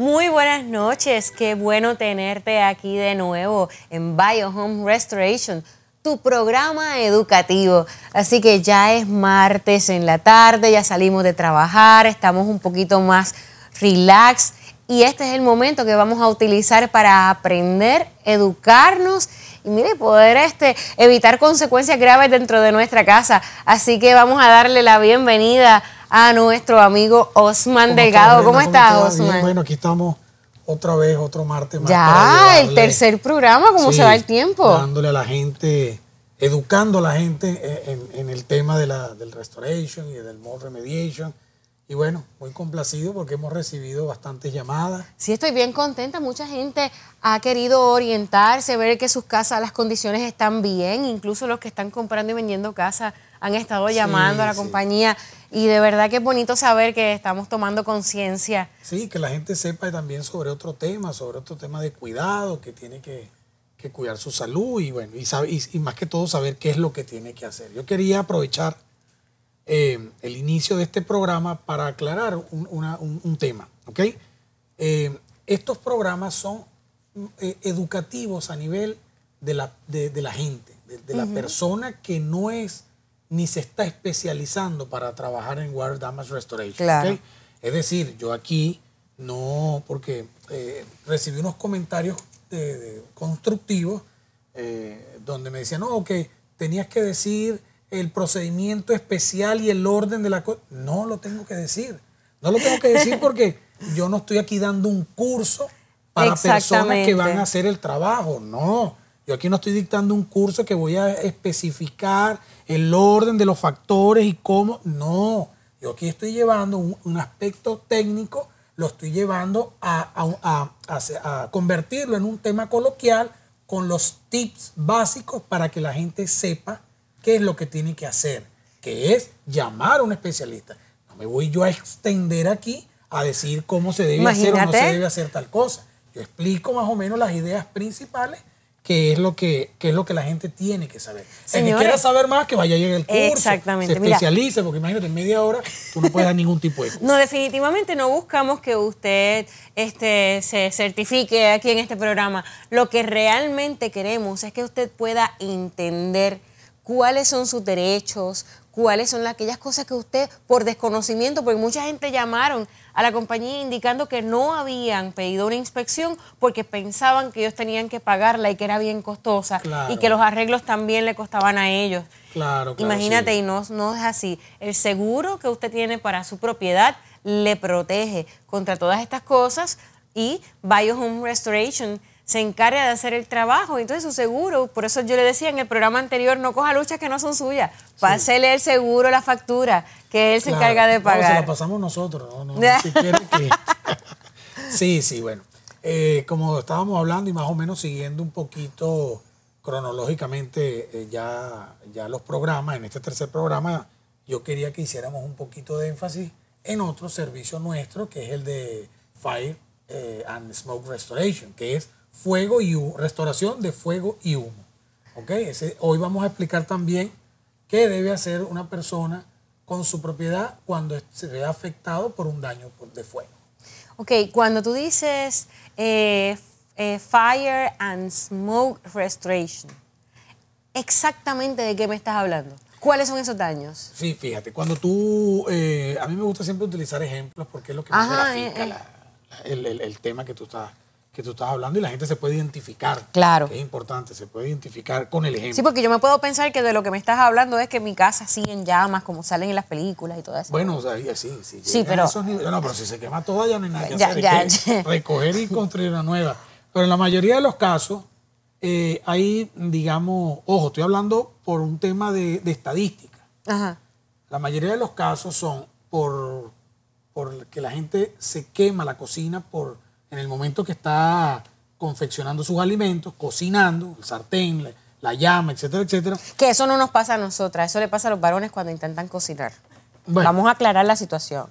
Muy buenas noches, qué bueno tenerte aquí de nuevo en Bio Home Restoration, tu programa educativo. Así que ya es martes en la tarde, ya salimos de trabajar, estamos un poquito más relax y este es el momento que vamos a utilizar para aprender, educarnos y mire, poder este, evitar consecuencias graves dentro de nuestra casa. Así que vamos a darle la bienvenida a nuestro amigo Osman Delgado. ¿Cómo estás, Osman? Bueno, aquí estamos otra vez, otro martes más. Ya, el tercer programa, ¿cómo se va el tiempo? Dándole a la gente, educando a la gente en, el tema de la, del restoration y del mold remediation y bueno, muy complacido porque hemos recibido bastantes llamadas. Sí, estoy bien contenta. Mucha gente ha querido orientarse, ver que sus casas, las condiciones están bien. Incluso los que están comprando y vendiendo casas han estado llamando a la compañía. Y de verdad que es bonito saber que estamos tomando conciencia. Sí, que la gente sepa también sobre otro tema, sobre otro tema de cuidado, que tiene que, cuidar su salud y bueno, y, y más que todo saber qué es lo que tiene que hacer. Yo quería aprovechar eh, el inicio de este programa para aclarar un, tema. ¿okay? Eh, estos programas son eh, educativos a nivel de la, de, la gente, de, la persona que no es ni se está especializando para trabajar en Water Damage Restoration. Es decir, yo aquí no, porque recibí unos comentarios constructivos donde me decían, no, que tenías que decir el procedimiento especial y el orden de la cosa. No lo tengo que decir. No lo tengo que decir porque yo no estoy aquí dando un curso para personas que van a hacer el trabajo. No. Yo aquí no estoy dictando un curso que voy a especificar el orden de los factores y cómo. No. Yo aquí estoy llevando un, aspecto técnico, lo estoy llevando a, a convertirlo en un tema coloquial con los tips básicos para que la gente sepa qué es lo que tiene que hacer, que es llamar a un especialista. No me voy yo a extender aquí a decir cómo se debe hacer o no se debe hacer tal cosa. Yo explico más o menos las ideas principales que es lo que, es lo que la gente tiene que saber. Si quiera saber más, que vaya a llegar el curso, Exactamente. se especialice, porque imagínate, en media hora tú no puedes dar ningún tipo de curso. No, definitivamente no buscamos que usted este, se certifique aquí en este programa. Lo que realmente queremos es que usted pueda entender cuáles son sus derechos, cuáles son aquellas cosas que usted, por desconocimiento, porque mucha gente llamaron a la compañía indicando que no habían pedido una inspección porque pensaban que ellos tenían que pagarla y que era bien costosa y que los arreglos también le costaban a ellos. Claro, Imagínate, y no, no es así. El seguro que usted tiene para su propiedad le protege contra todas estas cosas y Bio Home Restoration se encarga de hacer el trabajo. Entonces su seguro, por eso yo le decía en el programa anterior, no coja luchas que no son suyas. Pásele el seguro, la factura, que él se encarga de pagar. No, se la pasamos nosotros, ¿no? sí, sí, bueno. Eh, como estábamos hablando y más o menos siguiendo un poquito cronológicamente eh, ya, ya los programas, en este tercer programa, yo quería que hiciéramos un poquito de énfasis en otro servicio nuestro, que es el de Fire eh, and Smoke Restoration, que es fuego y humo, restauración de fuego y humo. ¿Okay? hoy vamos a explicar también qué debe hacer una persona con su propiedad cuando se ve afectado por un daño de fuego. Ok, cuando tú dices eh, eh, fire and smoke restoration, exactamente de qué me estás hablando. ¿Cuáles son esos daños? Sí, fíjate, cuando tú, eh, a mí me gusta siempre utilizar ejemplos porque es lo que me grafica el, el, tema que tú estás que tú estás hablando y la gente se puede identificar. Claro. es importante, se puede identificar con el ejemplo. Sí, porque yo me puedo pensar que de lo que me estás hablando es que mi casa sigue en llamas, como salen en las películas y todo eso. Bueno, o sea, sí, sí. Sí, pero... no, pero si se quema toda ya no hay nada que hacer. recoger y construir una nueva. Pero en la mayoría de los casos, eh, hay, digamos, ojo, estoy hablando por un tema de, estadística. Ajá. La mayoría de los casos son por, por que la gente se quema la cocina por en el momento que está confeccionando sus alimentos, cocinando, el sartén, la, llama, etcétera, etcétera. Que eso no nos pasa a nosotras, eso le pasa a los varones cuando intentan cocinar. Vamos a aclarar la situación.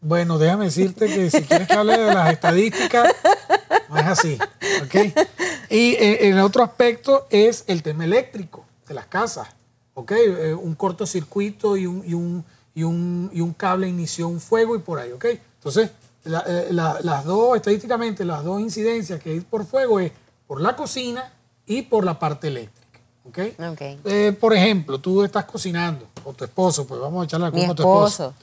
Bueno, déjame decirte que si quieres que hable de las estadísticas, no es así. ¿okay? Y eh, el otro aspecto es el tema eléctrico de las casas. ¿okay? Eh, un cortocircuito y un, y, un, y, un, y un cable inició un fuego y por ahí. ¿okay? Entonces, eh, las dos, estadísticamente, las dos incidencias que hay por fuego es por la cocina y por la parte eléctrica. ¿Ok? okay. Eh, por ejemplo, tú estás cocinando, o tu esposo, pues vamos a echarle la culpa a tu esposo.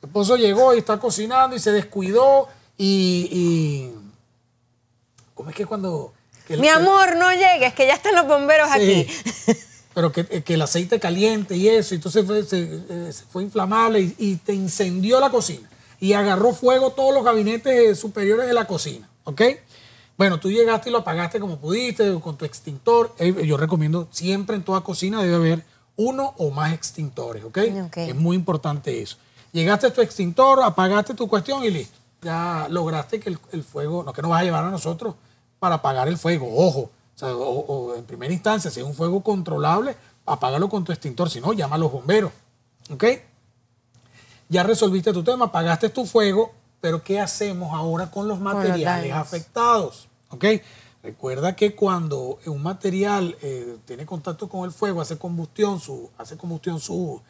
Tu esposo llegó y está cocinando y se descuidó y. ¿Cómo es que cuando.? Mi amor, no llegues, que ya están los bomberos aquí. pero que, el aceite caliente y eso, y entonces fue, se, fue inflamable y, y, te incendió la cocina y agarró fuego todos los gabinetes superiores de la cocina, ¿ok? Bueno, tú llegaste y lo apagaste como pudiste, con tu extintor. Eh, yo recomiendo siempre en toda cocina debe haber uno o más extintores, ¿ok? Es muy importante eso. Llegaste a tu extintor, apagaste tu cuestión y listo. Ya lograste que el, fuego, no que nos vas a llevar a nosotros para apagar el fuego, ojo. O, en primera instancia, si es un fuego controlable, apágalo con tu extintor, si no, llama a los bomberos, ¿ok? Ya resolviste tu tema, apagaste tu fuego, pero ¿qué hacemos ahora con los materiales afectados? ¿Ok? Recuerda que cuando un material eh, tiene contacto con el fuego, hace combustión, su, hace combustión sus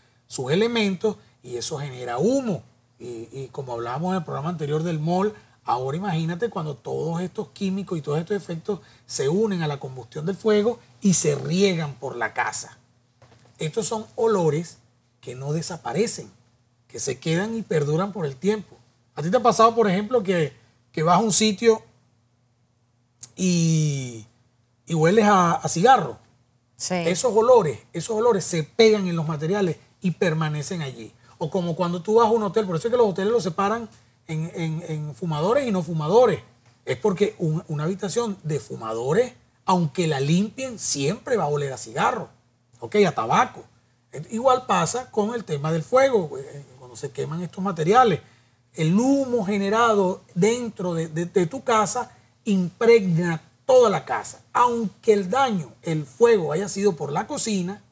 elementos y eso genera humo. Y, como hablábamos en el programa anterior del MOL, ahora imagínate cuando todos estos químicos y todos estos efectos se unen a la combustión del fuego y se riegan por la casa. Estos son olores que no desaparecen, que se quedan y perduran por el tiempo. ¿A ti te ha pasado, por ejemplo, que, vas a un sitio y, hueles a, cigarro? Sí. Esos olores, esos olores se pegan en los materiales y permanecen allí. O como cuando tú vas a un hotel, por eso es que los hoteles los separan en, fumadores y no fumadores. Es porque una habitación de fumadores, aunque la limpien, siempre va a oler a cigarro, ¿ok? A tabaco. Igual pasa con el tema del fuego, eh, cuando se queman estos materiales el humo generado dentro de, tu casa impregna toda la casa. Aunque el daño, el fuego haya sido por la cocina,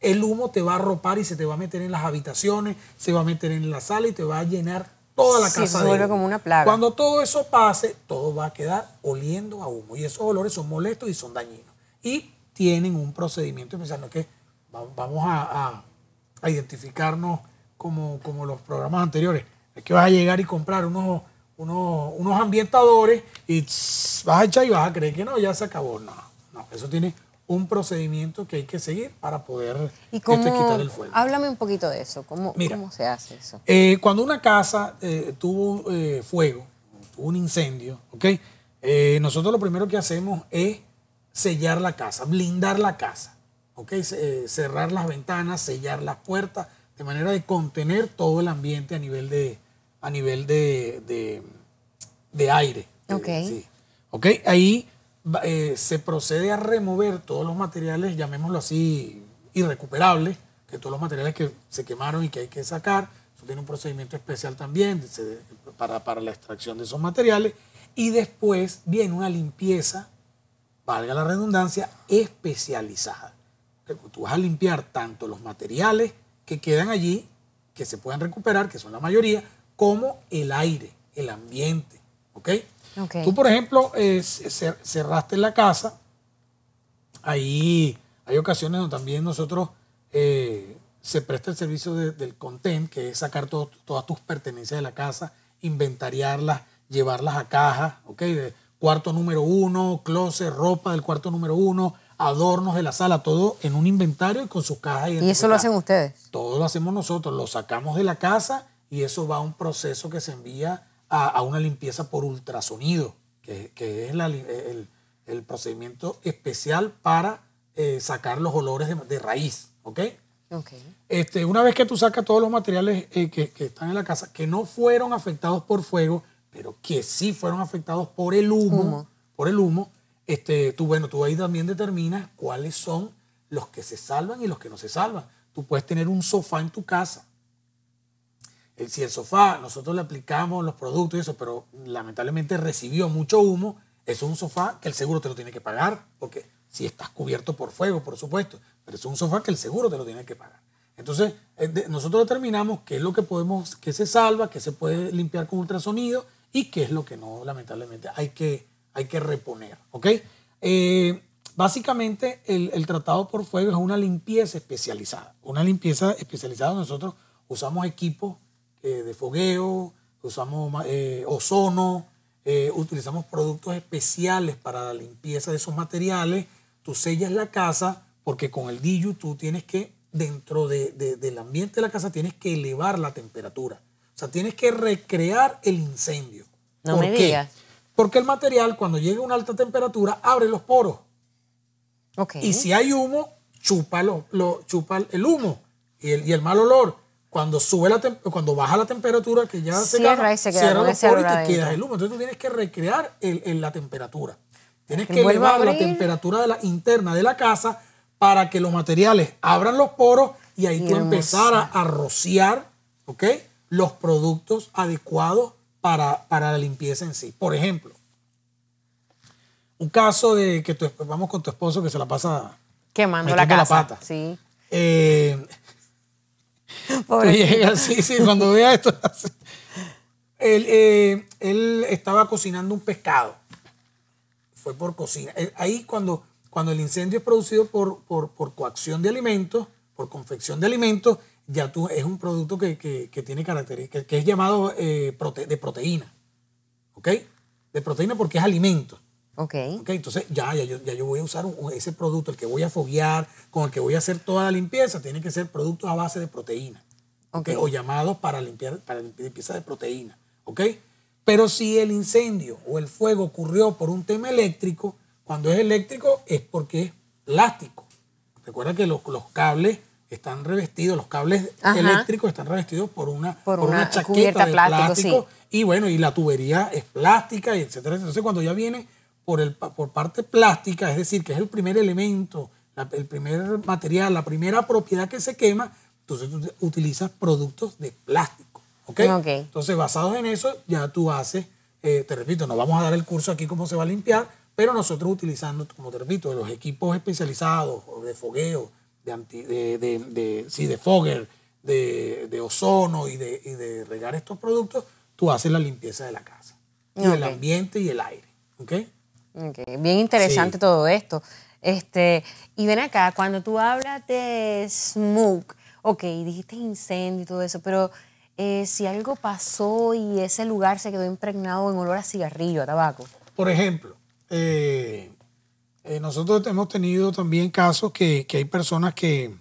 el humo te va a arropar y se te va a meter en las habitaciones, se va a meter en la sala y te va a llenar toda la casa. Se vuelve como una plaga. Cuando todo eso pase, todo va a quedar oliendo a humo. Y esos olores son molestos y son dañinos. Y tienen un procedimiento especial. No que vamos a, identificarnos como, como los programas anteriores es que vas a llegar y comprar unos, unos, ambientadores y vas a echar y vas a creer que no, ya se acabó. No, no, eso tiene un procedimiento que hay que seguir para poder ¿Y cómo, quitar el fuego. Háblame un poquito de eso, ¿cómo, cómo se hace eso? Eh, cuando una casa eh, tuvo eh, fuego, tuvo un incendio, ¿ok? nosotros lo primero que hacemos es sellar la casa, blindar la casa, ¿ok? cerrar las ventanas, sellar las puertas, de manera de contener todo el ambiente a nivel de, a nivel de, de, aire. Ok. Ok, ahí eh, se procede a remover todos los materiales, llamémoslo así, irrecuperables, que todos los materiales que se quemaron y que hay que sacar. Eso tiene un procedimiento especial también para, para la extracción de esos materiales. Y después viene una limpieza, valga la redundancia, especializada. Tú vas a limpiar tanto los materiales que quedan allí, que se pueden recuperar, que son la mayoría, como el aire, el ambiente. ¿Ok? okay. Tú, por ejemplo, eh, cerraste la casa. Ahí hay ocasiones donde también nosotros eh, se presta el servicio del content, que es sacar todas tus pertenencias de la casa, inventariarlas, llevarlas a caja, ¿ok? De cuarto número uno, closet, ropa del cuarto número uno, adornos de la sala, todo en un inventario y con sus cajas. ¿Y eso lo hacen ustedes? Todo lo hacemos nosotros, lo sacamos de la casa y eso va a un proceso que se envía a, una limpieza por ultrasonido, que, es el, procedimiento especial para eh, sacar los olores de, raíz. ¿Ok? Este, una vez que tú sacas todos los materiales eh, que, están en la casa, que no fueron afectados por fuego, pero que sí fueron afectados por el humo, por el humo, este, tú, bueno, tú ahí también determinas cuáles son los que se salvan y los que no se salvan. Tú puedes tener un sofá en tu casa eh, si el sofá, nosotros le aplicamos los productos y eso, pero lamentablemente recibió mucho humo, es un sofá que el seguro te lo tiene que pagar, porque si estás cubierto por fuego, por supuesto, pero es un sofá que el seguro te lo tiene que pagar. Entonces, nosotros determinamos qué es lo que podemos, qué se salva, qué se puede limpiar con ultrasonido y qué es lo que no, lamentablemente, hay que, hay que reponer. ¿ok? Eh, básicamente, el, el, tratado por fuego es una limpieza especializada. Una limpieza especializada, nosotros usamos equipos eh, de fogueo, usamos eh, ozono, utilizamos productos especiales para la limpieza de esos materiales. Tú sellas la casa porque con el DIU tú tienes que, dentro del ambiente de la casa, tienes que elevar la temperatura. O sea, tienes que recrear el incendio. No me digas. Porque el material, cuando llega a una alta temperatura, abre los poros. Y si hay humo, chupa, lo, chupa el humo y el, y el mal olor. Cuando sube la cuando baja la temperatura, que ya se, cierra, y se queda cierra los poros y te queda el humo. Entonces tú tienes que recrear el, la temperatura. Tienes que elevar la temperatura de la, interna de la casa para que los materiales abran los poros y ahí tú empezar a, rociar los productos adecuados para, para la limpieza en sí. Por ejemplo, un caso de que tu, vamos con tu esposo que se la pasa quemando la casa. pata. Sí. Eh, sí, sí, cuando vea esto. él, eh, él, estaba cocinando un pescado. Fue por cocina. Eh, ahí cuando, cuando el incendio es producido por, por, por coacción de alimentos, por confección de alimentos, ya tú es un producto que, que, tiene características, que, es llamado eh, de proteína. ¿Ok? De proteína porque es alimento. Ok. entonces ya, ya, yo, ya yo voy a usar ese producto, el que voy a foguear, con el que voy a hacer toda la limpieza, tiene que ser productos a base de proteína. Okay. O llamados para limpiar, para limpieza de proteína. ¿Ok? Pero si el incendio o el fuego ocurrió por un tema eléctrico, cuando es eléctrico es porque es plástico. Recuerda que los, los cables están revestidos, los cables eléctricos están revestidos por una, por, una, chaqueta de plástico, y bueno, y la tubería es plástica, y etcétera. Entonces cuando ya viene por, el, por parte plástica, es decir, que es el primer elemento, el primer material, la primera propiedad que se quema, entonces tú utilizas productos de plástico. ¿ok? Entonces basados en eso ya tú haces, eh, te repito, no vamos a dar el curso aquí cómo se va a limpiar, pero nosotros utilizando, como te repito, los equipos especializados de fogueo, de, de, de, sí, de fogger, de, ozono y de, y de regar estos productos, tú haces la limpieza de la casa, y del ambiente y el aire. ¿ok? Bien interesante todo esto. Este, y ven acá, cuando tú hablas de smoke, ok, dijiste incendio y todo eso, pero eh, si algo pasó y ese lugar se quedó impregnado en olor a cigarrillo, a tabaco. Por ejemplo, eh, eh, nosotros hemos tenido también casos que, hay personas que,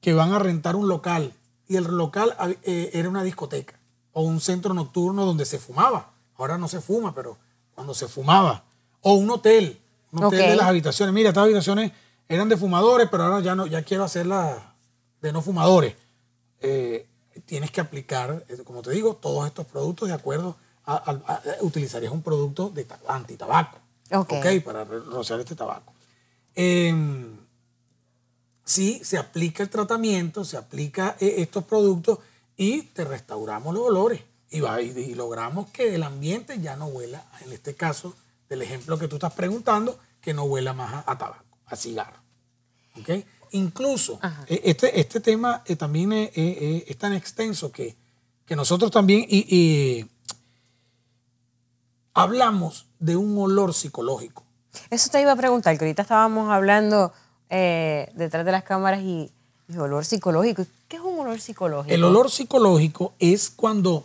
que van a rentar un local y el local eh, era una discoteca o un centro nocturno donde se fumaba. Ahora no se fuma, pero cuando se fumaba. O un hotel, un hotel de las habitaciones. Mira, estas habitaciones eran de fumadores, pero ahora ya no, ya quiero hacerlas de no fumadores. Eh, tienes que aplicar, como te digo, todos estos productos de acuerdo a, utilizarías un producto de antitabaco. Ok. para rociar este tabaco. Em, sí, se aplica el tratamiento, se aplica eh, estos productos y te restauramos los olores y, va, y, logramos que el ambiente ya no huela, en este caso del ejemplo que tú estás preguntando, que no huela más a, tabaco, a cigarro. ¿Ok? Incluso eh, este, este tema eh, también es, tan extenso que, que nosotros también y, hablamos de un olor psicológico. Eso te iba a preguntar, que ahorita estábamos hablando eh, detrás de las cámaras y, olor psicológico. ¿Qué es un olor psicológico? El olor psicológico es cuando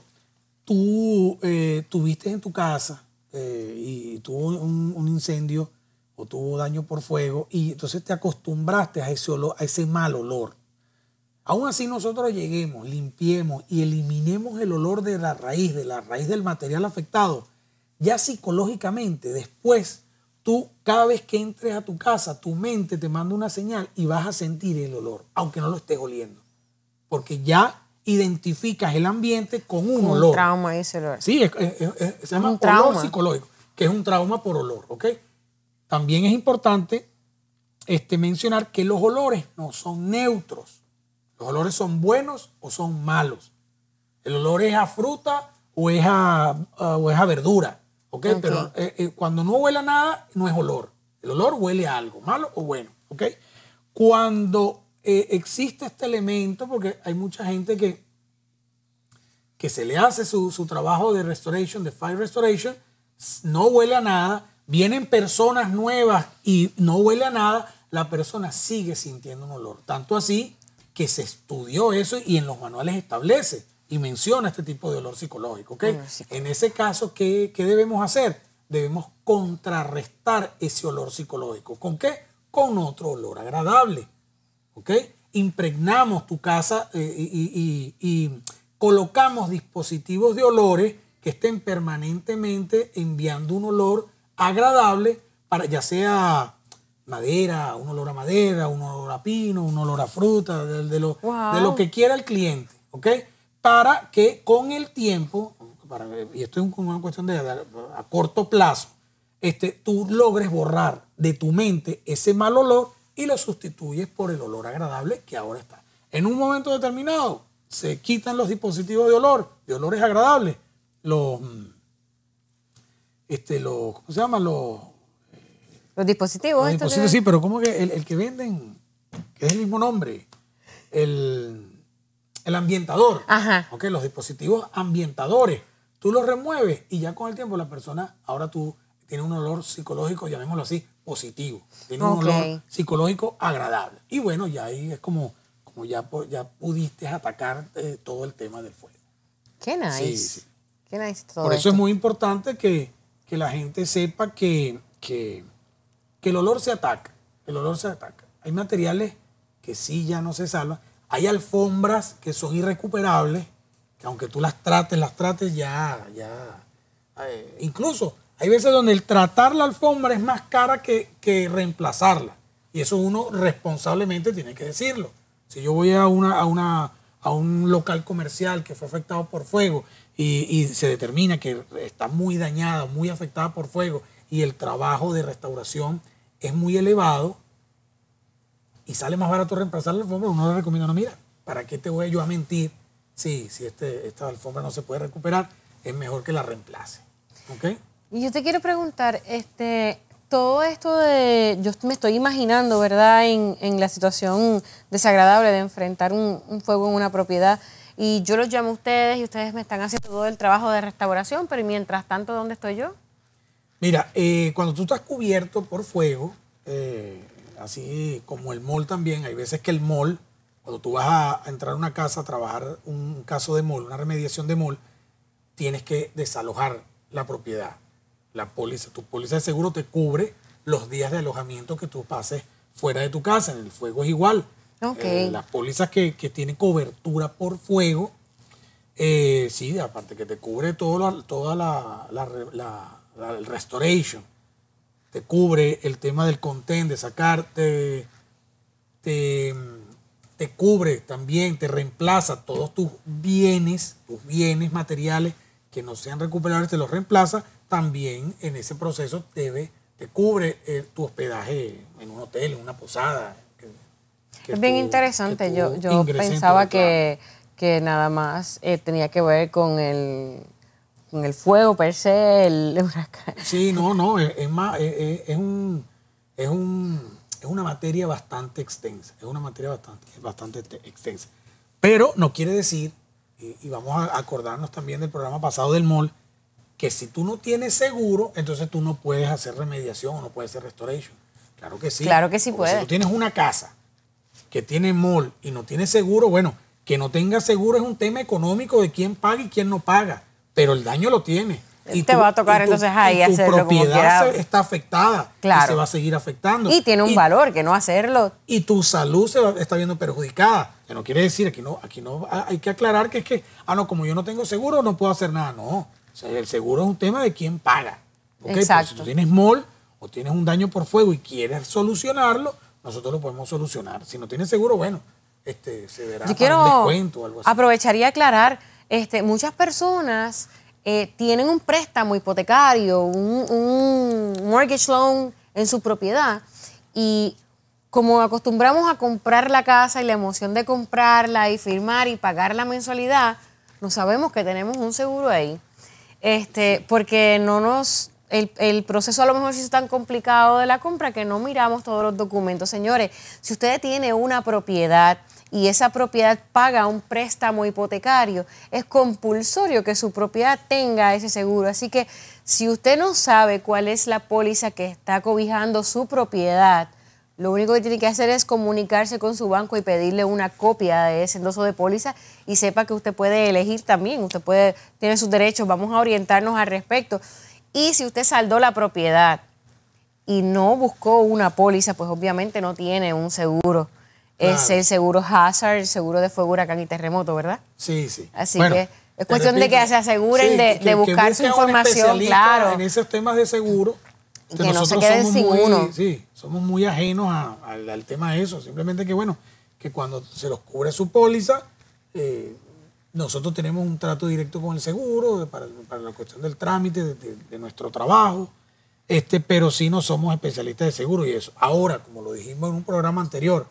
tú eh, tuviste en tu casa eh, y tuvo un, incendio o tuvo daño por fuego y entonces te acostumbraste a ese olor, a ese mal olor. Aún así nosotros lleguemos, limpiemos y eliminemos el olor de la raíz, de la raíz del material afectado, ya psicológicamente, después, tú cada vez que entres a tu casa, tu mente te manda una señal y vas a sentir el olor, aunque no lo estés oliendo. Porque ya identificas el ambiente con un olor. Un trauma ese olor. Sí, se llama un olor psicológico, que es un trauma por olor, ¿ok? También es importante este, mencionar que los olores no son neutros. Los olores son buenos o son malos. El olor es a fruta o es a, o es a verdura. ¿Ok? Pero eh, eh, cuando no huele a nada, no es olor. El olor huele a algo, malo o bueno, ¿ok? Cuando eh, existe este elemento, porque hay mucha gente que, que se le hace su, su trabajo de restoration, de fire restoration, no huele a nada, vienen personas nuevas y no huele a nada, la persona sigue sintiendo un olor. Tanto así que se estudió eso y en los manuales establece y menciona este tipo de olor psicológico. En ese caso, ¿qué, ¿qué debemos hacer? Debemos contrarrestar ese olor psicológico. ¿Con qué? Con otro olor agradable. ¿Ok? Impregnamos tu casa eh, y, colocamos dispositivos de olores que estén permanentemente enviando un olor agradable, para, ya sea madera, un olor a madera, un olor a pino, un olor a fruta, de, lo, de lo, que quiera el cliente, ¿ok? Para que con el tiempo, para, y esto es una cuestión de, a corto plazo, este, tú logres borrar de tu mente ese mal olor y lo sustituyes por el olor agradable que ahora está. En un momento determinado se quitan los dispositivos de olor, de olores agradables, los, mm, este, los, ¿cómo se llama? Los, los dispositivos. Los dispositivos, sí, pero como que el, que venden, que es el mismo nombre, el, el ambientador, Ajá. Okay, los dispositivos ambientadores, tú los remueves y ya con el tiempo la persona, ahora tú tiene un olor psicológico, llamémoslo así, positivo. Tiene un olor psicológico agradable. Y bueno, ya ahí es como, como ya, ya pudiste atacar eh, todo el tema del fuego. Qué nice. Qué nice Por eso es muy importante que, la gente sepa que, que, el olor se ataca. El olor se ataca. Hay materiales que sí ya no se salvan. Hay alfombras que son irrecuperables, que aunque tú las trates, las trates ya, ya. Eh, incluso hay veces donde el tratar la alfombra es más cara que, reemplazarla. Y eso uno responsablemente tiene que decirlo. Si yo voy a, una, a, una, a un local comercial que fue afectado por fuego y, se determina que está muy dañada, muy afectada por fuego y el trabajo de restauración es muy elevado y sale más barato reemplazar la alfombra, uno le recomienda, no, mira, ¿para qué te voy yo a mentir? Sí, si este, esta alfombra no se puede recuperar, es mejor que la reemplace. ¿Ok? Y yo te quiero preguntar, este, todo esto de, yo me estoy imaginando, ¿verdad?, en, la situación desagradable de enfrentar un, fuego en una propiedad. Y yo los llamo a ustedes y ustedes me están haciendo todo el trabajo de restauración, pero mientras tanto, ¿dónde estoy yo? Mira, eh, cuando tú estás cubierto por fuego, eh, así como el mall también, hay veces que el mall, cuando tú vas a entrar a una casa a trabajar un caso de mall, una remediación de mall, tienes que desalojar la propiedad la póliza, tu póliza de seguro te cubre los días de alojamiento que tú pases fuera de tu casa. En el fuego es igual. Okay. Eh, las pólizas que, tienen cobertura por fuego, eh, sí, aparte que te cubre todo toda la, el restoration, te cubre el tema del content, de sacarte, te, te cubre también, te reemplaza todos tus bienes, tus bienes materiales que no sean recuperables, te los reemplaza también en ese proceso debe, te cubre eh, tu hospedaje en un hotel, en una posada. es bien interesante. Yo, yo pensaba que, que, nada más eh, tenía que ver con el, con el fuego per se, el huracán. Sí, no, no, es, más, es, un, es, un, es una materia bastante extensa, es una materia bastante, bastante extensa. Pero no quiere decir, y, y vamos a acordarnos también del programa pasado del MOL, que si tú no tienes seguro, entonces tú no puedes hacer remediación o no puedes hacer restoration. Claro que sí. Claro que sí puede. Si tú tienes una casa que tiene mall y no tiene seguro, bueno, que no tenga seguro es un tema económico de quién paga y quién no paga, pero el daño lo tiene. Y te va a tocar entonces ahí y tu propiedad está afectada claro. y se va a seguir afectando. Y tiene un valor que no hacerlo. Y tu salud se está viendo perjudicada. Que no quiere decir, aquí no, aquí no hay que aclarar que es que, ah, no, como yo no tengo seguro, no puedo hacer nada. No. O sea, el seguro es un tema de quién paga. ¿okay? Exacto. si tú tienes mall o tienes un daño por fuego y quieres solucionarlo, nosotros lo podemos solucionar. Si no tienes seguro, bueno, este, se verá Yo quiero un descuento o algo así. Aprovecharía aclarar, este, muchas personas eh, tienen un préstamo hipotecario, un, un mortgage loan en su propiedad y como acostumbramos a comprar la casa y la emoción de comprarla y firmar y pagar la mensualidad, no sabemos que tenemos un seguro ahí. Este, porque no nos, el, proceso a lo mejor se hizo tan complicado de la compra que no miramos todos los documentos. Señores, si usted tiene una propiedad y esa propiedad paga un préstamo hipotecario, es compulsorio que su propiedad tenga ese seguro. Así que si usted no sabe cuál es la póliza que está cobijando su propiedad, Lo único que tiene que hacer es comunicarse con su banco y pedirle una copia de ese endoso de póliza y sepa que usted puede elegir también, usted puede, tiene sus derechos, vamos a orientarnos al respecto. Y si usted saldó la propiedad y no buscó una póliza, pues obviamente no tiene un seguro. Es el seguro Hazard, el seguro de fuego, huracán y terremoto, ¿verdad? Sí, sí. Así que es cuestión de que se aseguren de, buscar su información, claro. En esos temas de seguro que no se queden sin uno. Sí, somos muy ajenos al, tema de eso. Simplemente que, bueno, que cuando se los cubre su póliza, eh, nosotros tenemos un trato directo con el seguro para, la cuestión del trámite de, nuestro trabajo, este, pero sí no somos especialistas de seguro y eso. Ahora, como lo dijimos en un programa anterior,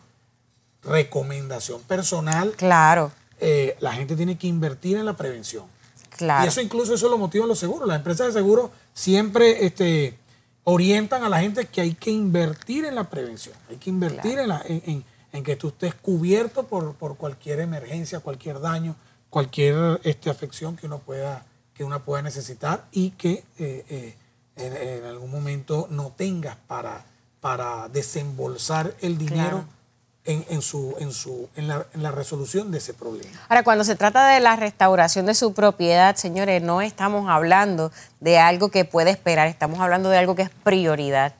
recomendación personal. Claro. Eh, la gente tiene que invertir en la prevención. Claro. Y eso incluso eso lo motiva los seguros. Las empresas de seguro siempre este, orientan a la gente que hay que invertir en la prevención, hay que invertir en, que tú estés cubierto por, cualquier emergencia, cualquier daño, cualquier este, afección que uno pueda, que uno pueda necesitar y que eh, eh, en, algún momento no tengas para, para desembolsar el dinero en, su, en, su, en, la, en la resolución de ese problema. Ahora, cuando se trata de la restauración de su propiedad, señores, no estamos hablando de algo que puede esperar, estamos hablando de algo que es prioridad.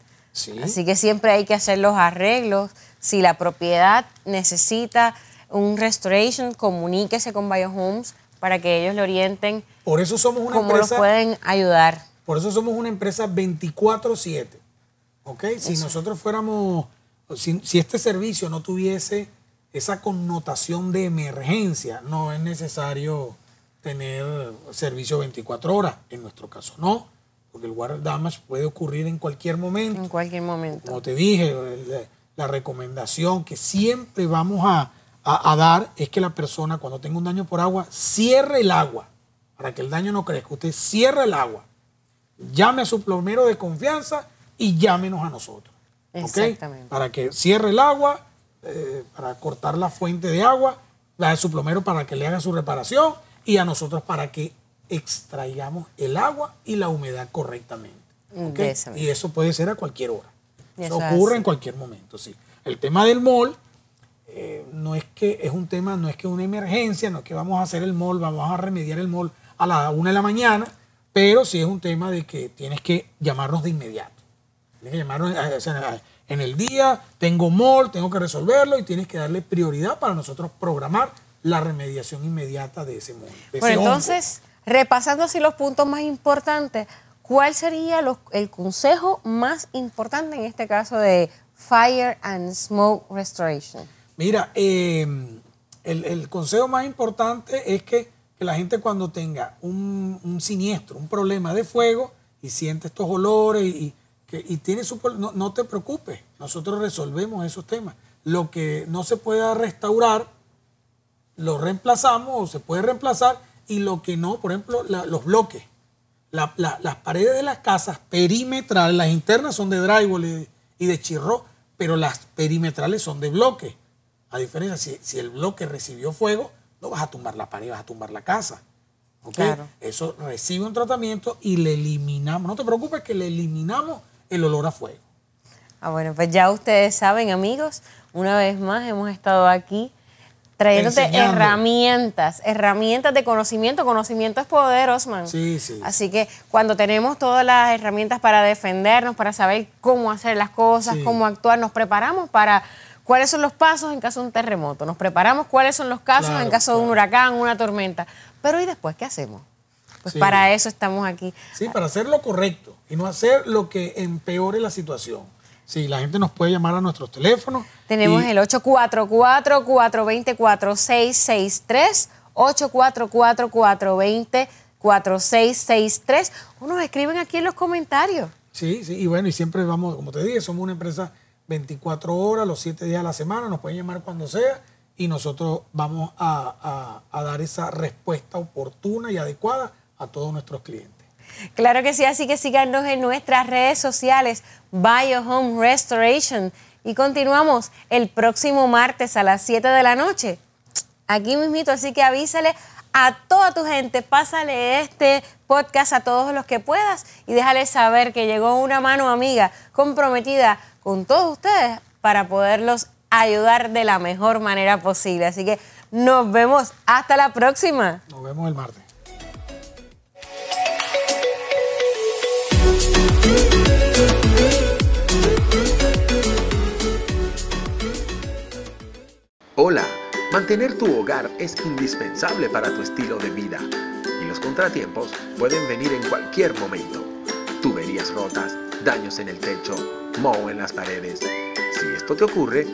Así que siempre hay que hacer los arreglos. Si la propiedad necesita un restoration, comuníquese con Biohomes para que ellos le orienten por eso somos una cómo los pueden ayudar. Por eso somos una empresa 24/7. ¿Ok? Si nosotros fuéramos si, este servicio no tuviese esa connotación de emergencia, no es necesario tener servicio 24 horas. En nuestro caso, no, porque el water damage puede ocurrir en cualquier momento. En cualquier momento. Como te dije, la recomendación que siempre vamos a, a, dar es que la persona, cuando tenga un daño por agua, cierre el agua para que el daño no crezca. Usted cierre el agua, llame a su plomero de confianza y llámenos a nosotros. Exactamente. Para que cierre el agua, eh, para cortar la fuente de agua, la de su plomero para que le haga su reparación y a nosotros para que extraigamos el agua y la humedad correctamente. Y eso puede ser a cualquier hora. Eso ocurre en cualquier momento, sí. El tema del mall eh, no es que es un tema, no es que una emergencia, no es que vamos a hacer el mall, vamos a remediar el mall a la una de la mañana, pero sí es un tema de que tienes que llamarnos de inmediato. Tienes que llamarnos en el día, tengo mall, tengo que resolverlo y tienes que darle prioridad para nosotros programar la remediación inmediata de ese mall. bueno, entonces, repasando así los puntos más importantes, ¿cuál sería el consejo más importante en este caso de Fire and Smoke Restoration? Mira, em, el, consejo más importante es que, la gente cuando tenga un, un, siniestro, un problema de fuego y siente estos olores y y tiene su, no, no, te preocupes, nosotros resolvemos esos temas. Lo que no se pueda restaurar, lo reemplazamos o se puede reemplazar y lo que no, por ejemplo, los bloques. las paredes de las casas perimetrales, las internas son de drywall y, de chirro, pero las perimetrales son de bloque. A diferencia, si, si el bloque recibió fuego, no vas a tumbar la pared, vas a tumbar la casa. Eso recibe un tratamiento y le eliminamos. No te preocupes que le eliminamos el olor a fuego. Ah, bueno, pues ya ustedes saben, amigos, una vez más hemos estado aquí trayéndote herramientas, herramientas de conocimiento. Conocimiento es poder, Osman. Sí, sí. Así que cuando tenemos todas las herramientas para defendernos, para saber cómo hacer las cosas, cómo actuar, nos preparamos para cuáles son los pasos en caso de un terremoto, nos preparamos cuáles son los casos en caso de un huracán, una tormenta. Pero ¿y después qué hacemos? Pues para eso estamos aquí. Sí, para hacer lo correcto y no hacer lo que empeore la situación. Sí, la gente nos puede llamar a nuestros teléfonos. Tenemos el 844-420-4663, 844-420-4663. O nos escriben aquí en los comentarios. Sí, sí, y bueno, y siempre vamos, como te dije, somos una empresa 24 horas, los 7 días a la semana, nos pueden llamar cuando sea y nosotros vamos a, a dar esa respuesta oportuna y adecuada a todos nuestros clientes. Claro que sí, así que síganos en nuestras redes sociales, Bio Home Restoration. Y continuamos el próximo martes a las 7 de la noche. Aquí mismito, así que avísale a toda tu gente, pásale este podcast a todos los que puedas y déjale saber que llegó una mano amiga comprometida con todos ustedes para poderlos ayudar de la mejor manera posible. Así que nos vemos hasta la próxima. Nos vemos el martes. Hola, mantener tu hogar es indispensable para tu estilo de vida y los contratiempos pueden venir en cualquier momento. Tuberías rotas, daños en el techo, moho en las paredes. Si esto te ocurre,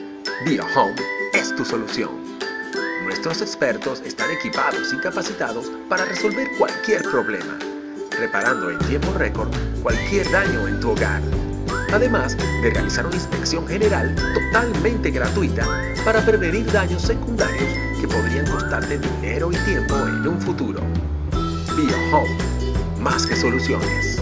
BioHome es tu solución. Nuestros expertos están equipados y capacitados para resolver cualquier problema, reparando en tiempo récord cualquier daño en tu hogar. Además de realizar una inspección general totalmente gratuita para prevenir daños secundarios que podrían costarte dinero y tiempo en un futuro. BioHome, más que soluciones.